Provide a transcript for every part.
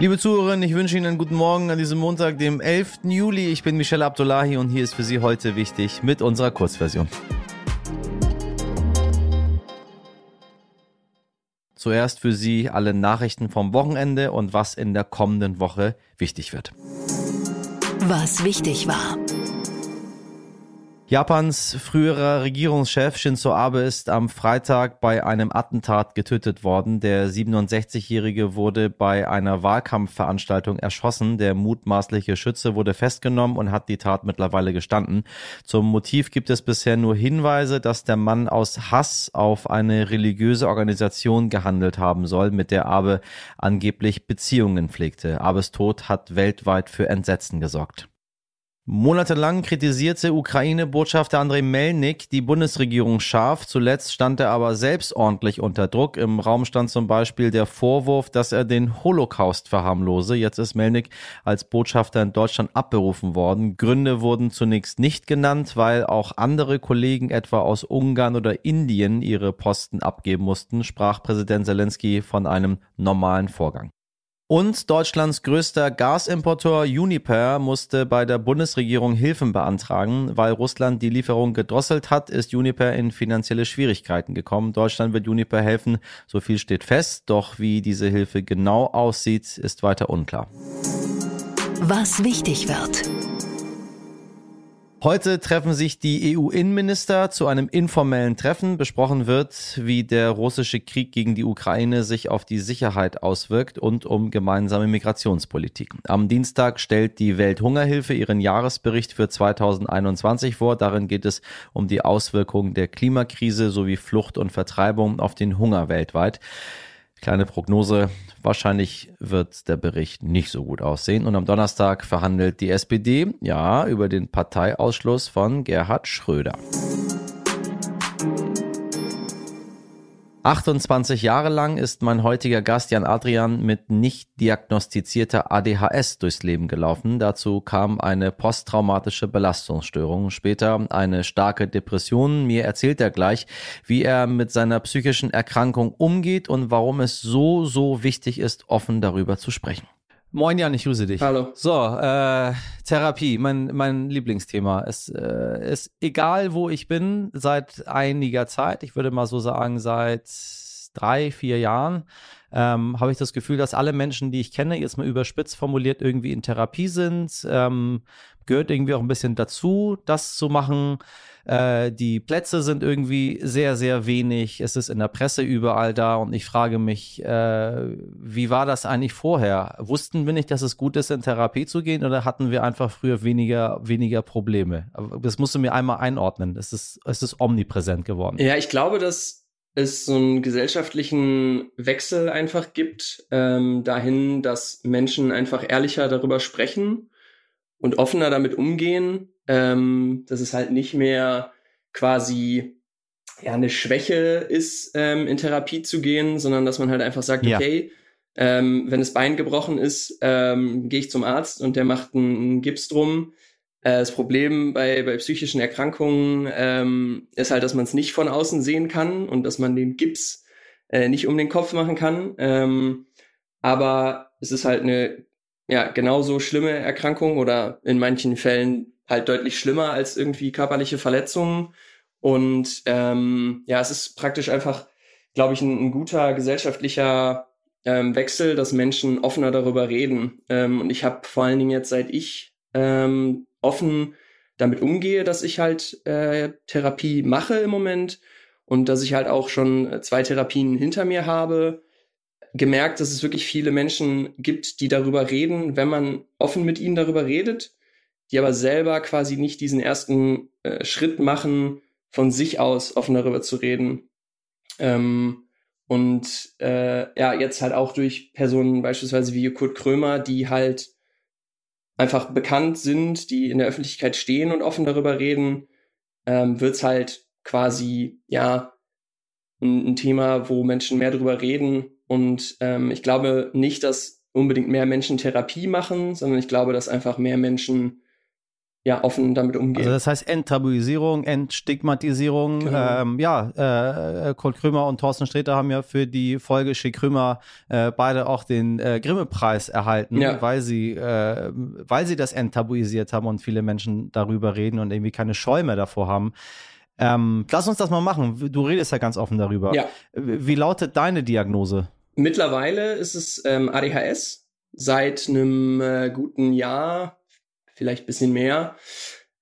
Liebe Zuhörerinnen, ich wünsche Ihnen einen guten Morgen an diesem Montag, dem 11. Juli. Ich bin Michelle Abdullahi und hier ist für Sie heute wichtig mit unserer Kurzversion. Zuerst für Sie alle Nachrichten vom Wochenende und was in der kommenden Woche wichtig wird. Was wichtig war. Japans früherer Regierungschef Shinzo Abe ist am Freitag bei einem Attentat getötet worden. Der 67-Jährige wurde bei einer Wahlkampfveranstaltung erschossen. Der mutmaßliche Schütze wurde festgenommen und hat die Tat mittlerweile gestanden. Zum Motiv gibt es bisher nur Hinweise, dass der Mann aus Hass auf eine religiöse Organisation gehandelt haben soll, mit der Abe angeblich Beziehungen pflegte. Abes Tod hat weltweit für Entsetzen gesorgt. Monatelang kritisierte Ukraine-Botschafter Andrei Melnik die Bundesregierung scharf. Zuletzt stand er aber selbst ordentlich unter Druck. Im Raum stand zum Beispiel der Vorwurf, dass er den Holocaust verharmlose. Jetzt ist Melnik als Botschafter in Deutschland abberufen worden. Gründe wurden zunächst nicht genannt, weil auch andere Kollegen etwa aus Ungarn oder Indien ihre Posten abgeben mussten, sprach Präsident Zelensky von einem normalen Vorgang. Und Deutschlands größter Gasimporteur Uniper musste bei der Bundesregierung Hilfen beantragen. Weil Russland die Lieferung gedrosselt hat, ist Uniper in finanzielle Schwierigkeiten gekommen. Deutschland wird Uniper helfen, so viel steht fest. Doch wie diese Hilfe genau aussieht, ist weiter unklar. Was wichtig wird. Heute treffen sich die EU-Innenminister zu einem informellen Treffen. Besprochen wird, wie der russische Krieg gegen die Ukraine sich auf die Sicherheit auswirkt und um gemeinsame Migrationspolitik. Am Dienstag stellt die Welthungerhilfe ihren Jahresbericht für 2021 vor. Darin geht es um die Auswirkungen der Klimakrise sowie Flucht und Vertreibung auf den Hunger weltweit. Kleine Prognose, wahrscheinlich wird der Bericht nicht so gut aussehen. Und am Donnerstag verhandelt die SPD, ja, über den Parteiausschluss von Gerhard Schröder. 28 Jahre lang ist mein heutiger Gast Jan Adrian mit nicht diagnostizierter ADHS durchs Leben gelaufen. Dazu kam eine posttraumatische Belastungsstörung, später eine starke Depression. Mir erzählt er gleich, wie er mit seiner psychischen Erkrankung umgeht und warum es so, so wichtig ist, offen darüber zu sprechen. Moin Jan, ich grüße dich. Hallo. So, äh, Therapie, mein, mein Lieblingsthema. Es äh, ist egal, wo ich bin, seit einiger Zeit, ich würde mal so sagen, seit drei, vier Jahren, ähm, habe ich das Gefühl, dass alle Menschen, die ich kenne, jetzt mal überspitzt formuliert, irgendwie in Therapie sind. Ähm, gehört irgendwie auch ein bisschen dazu, das zu machen. Äh, die Plätze sind irgendwie sehr, sehr wenig. Es ist in der Presse überall da und ich frage mich, äh, wie war das eigentlich vorher? Wussten wir nicht, dass es gut ist, in Therapie zu gehen oder hatten wir einfach früher weniger, weniger Probleme? Das musst du mir einmal einordnen. Es ist, es ist omnipräsent geworden. Ja, ich glaube, dass es so einen gesellschaftlichen Wechsel einfach gibt, ähm, dahin, dass Menschen einfach ehrlicher darüber sprechen und offener damit umgehen ähm, dass es halt nicht mehr quasi ja eine Schwäche ist, ähm, in Therapie zu gehen, sondern dass man halt einfach sagt, ja. okay, ähm, wenn das Bein gebrochen ist, ähm, gehe ich zum Arzt und der macht einen, Gips drum. Äh, das Problem bei, bei psychischen Erkrankungen ähm, ist halt, dass man es nicht von außen sehen kann und dass man den Gips äh, nicht um den Kopf machen kann. Ähm, aber es ist halt eine ja genauso schlimme Erkrankung oder in manchen Fällen halt deutlich schlimmer als irgendwie körperliche Verletzungen. Und ähm, ja, es ist praktisch einfach, glaube ich, ein, ein, guter gesellschaftlicher ähm, Wechsel, dass Menschen offener darüber reden. Ähm, und ich habe vor allen Dingen jetzt, seit ich ähm, offen damit umgehe, dass ich halt äh, Therapie mache im Moment und dass ich halt auch schon zwei Therapien hinter mir habe, gemerkt, dass es wirklich viele Menschen gibt, die darüber reden, wenn man offen mit ihnen darüber redet die aber selber quasi nicht diesen ersten äh, Schritt machen, von sich aus offen darüber zu reden. Ähm, und äh, ja, jetzt halt auch durch Personen beispielsweise wie Kurt Krömer, die halt einfach bekannt sind, die in der Öffentlichkeit stehen und offen darüber reden, ähm, wird's halt quasi, ja, ein, ein, Thema, wo Menschen mehr darüber reden. Und ähm, ich glaube nicht, dass unbedingt mehr Menschen Therapie machen, sondern ich glaube, dass einfach mehr Menschen ja, offen damit umgehen. Also das heißt Enttabuisierung, Entstigmatisierung. Genau. Ähm, ja, äh, Kurt Krümer und Thorsten Sträter haben ja für die Folge Schick Krümer äh, beide auch den äh, Grimme-Preis erhalten, ja. weil sie, äh, weil sie das enttabuisiert haben und viele Menschen darüber reden und irgendwie keine Scheu mehr davor haben. Ähm, lass uns das mal machen. Du redest ja ganz offen darüber. Ja. Wie lautet deine Diagnose? Mittlerweile ist es ähm, ADHS. Seit einem äh, guten Jahr vielleicht bisschen mehr.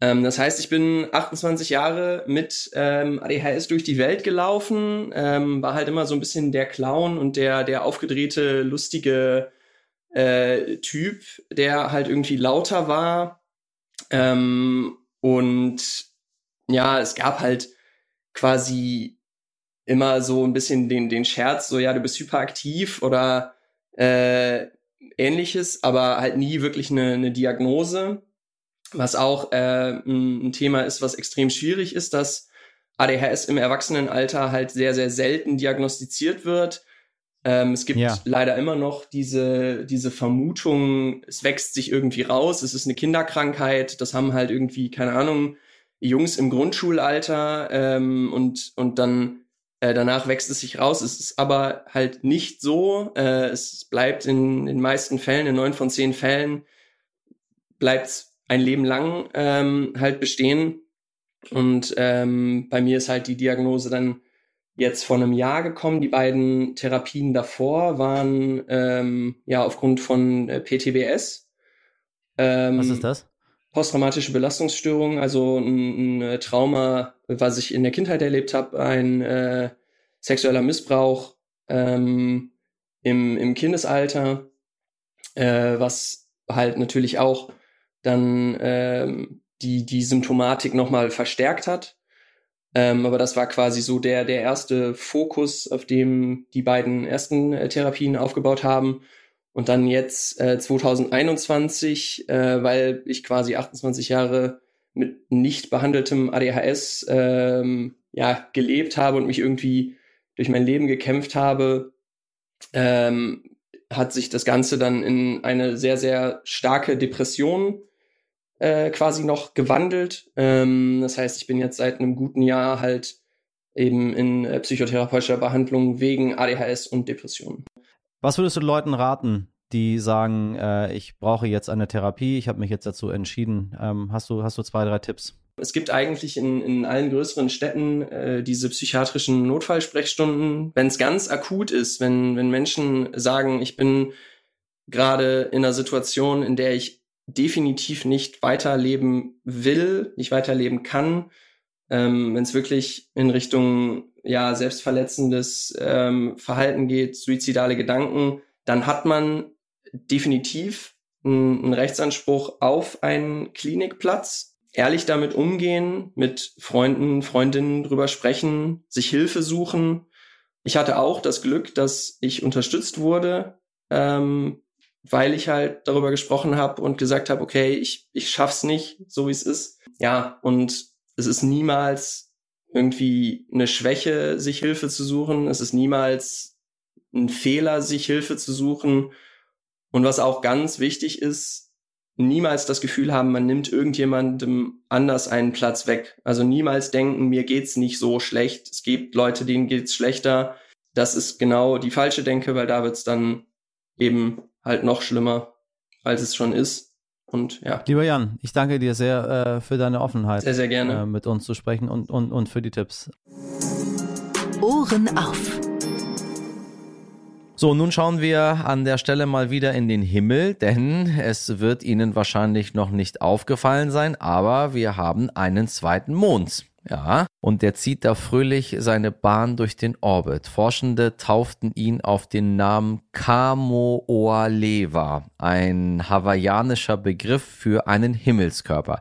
Ähm, das heißt, ich bin 28 Jahre mit ähm, ADHS durch die Welt gelaufen, ähm, war halt immer so ein bisschen der Clown und der, der aufgedrehte, lustige äh, Typ, der halt irgendwie lauter war. Ähm, und ja, es gab halt quasi immer so ein bisschen den, den Scherz, so ja, du bist hyperaktiv oder äh, ähnliches, aber halt nie wirklich eine, eine Diagnose. Was auch äh, ein Thema ist, was extrem schwierig ist, dass ADHS im Erwachsenenalter halt sehr, sehr selten diagnostiziert wird. Ähm, es gibt ja. leider immer noch diese, diese Vermutung, es wächst sich irgendwie raus, es ist eine Kinderkrankheit, das haben halt irgendwie, keine Ahnung, Jungs im Grundschulalter ähm, und, und dann äh, danach wächst es sich raus. Es ist aber halt nicht so. Äh, es bleibt in, den meisten Fällen, in neun von zehn Fällen, bleibt ein Leben lang ähm, halt bestehen. Und ähm, bei mir ist halt die Diagnose dann jetzt vor einem Jahr gekommen. Die beiden Therapien davor waren ähm, ja aufgrund von äh, PTBS. Ähm, Was ist das? Posttraumatische Belastungsstörung, also ein, ein Trauma, was ich in der Kindheit erlebt habe, ein äh, sexueller Missbrauch ähm, im, im Kindesalter, äh, was halt natürlich auch dann ähm, die, die Symptomatik nochmal verstärkt hat. Ähm, aber das war quasi so der, der erste Fokus, auf dem die beiden ersten äh, Therapien aufgebaut haben. Und dann jetzt äh, 2021, äh, weil ich quasi 28 Jahre mit nicht behandeltem ADHS ähm, ja, gelebt habe und mich irgendwie durch mein Leben gekämpft habe, ähm, hat sich das Ganze dann in eine sehr, sehr starke Depression äh, quasi noch gewandelt. Ähm, das heißt, ich bin jetzt seit einem guten Jahr halt eben in äh, psychotherapeutischer Behandlung wegen ADHS und Depressionen. Was würdest du Leuten raten, die sagen, äh, ich brauche jetzt eine Therapie, ich habe mich jetzt dazu entschieden? Ähm, hast, du, hast du zwei, drei Tipps? Es gibt eigentlich in, in allen größeren Städten äh, diese psychiatrischen Notfallsprechstunden. Wenn es ganz akut ist, wenn, wenn Menschen sagen, ich bin gerade in einer Situation, in der ich definitiv nicht weiterleben will, nicht weiterleben kann, ähm, wenn es wirklich in Richtung ja selbstverletzendes ähm, Verhalten geht, suizidale Gedanken, dann hat man definitiv einen, Rechtsanspruch auf einen Klinikplatz. Ehrlich damit umgehen, mit Freunden, Freundinnen drüber sprechen, sich Hilfe suchen. Ich hatte auch das Glück, dass ich unterstützt wurde ähm, weil ich halt darüber gesprochen habe und gesagt habe, okay, ich, ich schaff's nicht, so wie es ist. Ja, und es ist niemals irgendwie eine Schwäche, sich Hilfe zu suchen. Es ist niemals ein Fehler, sich Hilfe zu suchen. Und was auch ganz wichtig ist, niemals das Gefühl haben, man nimmt irgendjemandem anders einen Platz weg. Also niemals denken, mir geht's nicht so schlecht. Es gibt Leute, denen geht's schlechter. Das ist genau die falsche Denke, weil da wird's dann eben halt noch schlimmer, als es schon ist. Und ja. Lieber Jan, ich danke dir sehr äh, für deine Offenheit. Sehr, sehr gerne. Äh, mit uns zu sprechen und, und, und für die Tipps. Ohren auf. So, nun schauen wir an der Stelle mal wieder in den Himmel, denn es wird Ihnen wahrscheinlich noch nicht aufgefallen sein, aber wir haben einen zweiten Mond. Ja, und der zieht da fröhlich seine Bahn durch den Orbit. Forschende tauften ihn auf den Namen Kamo'oalewa, ein hawaiianischer Begriff für einen Himmelskörper.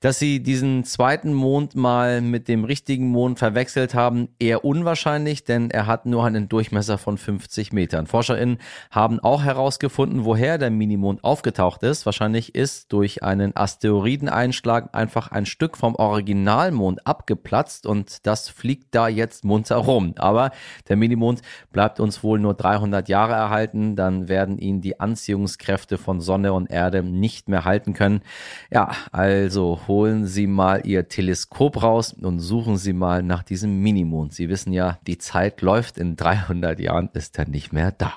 Dass sie diesen zweiten Mond mal mit dem richtigen Mond verwechselt haben, eher unwahrscheinlich, denn er hat nur einen Durchmesser von 50 Metern. ForscherInnen haben auch herausgefunden, woher der Minimond aufgetaucht ist. Wahrscheinlich ist durch einen Asteroideneinschlag einfach ein Stück vom Originalmond abgeplatzt geplatzt und das fliegt da jetzt munter rum. Aber der Minimond bleibt uns wohl nur 300 Jahre erhalten, dann werden ihn die Anziehungskräfte von Sonne und Erde nicht mehr halten können. Ja, also holen Sie mal Ihr Teleskop raus und suchen Sie mal nach diesem Minimond. Sie wissen ja, die Zeit läuft, in 300 Jahren ist er nicht mehr da.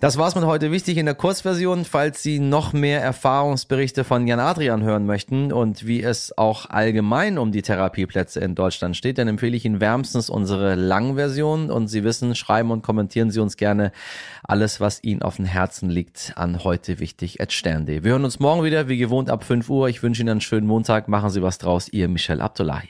Das war's mit heute wichtig in der Kurzversion. Falls Sie noch mehr Erfahrungsberichte von Jan Adrian hören möchten und wie es auch allgemein um die Therapieplätze in Deutschland steht, dann empfehle ich Ihnen wärmstens unsere Langversion und Sie wissen, schreiben und kommentieren Sie uns gerne alles, was Ihnen auf dem Herzen liegt, an heute wichtig at stern.de. Wir hören uns morgen wieder, wie gewohnt ab 5 Uhr. Ich wünsche Ihnen einen schönen Montag. Machen Sie was draus. Ihr Michel Abdullahi.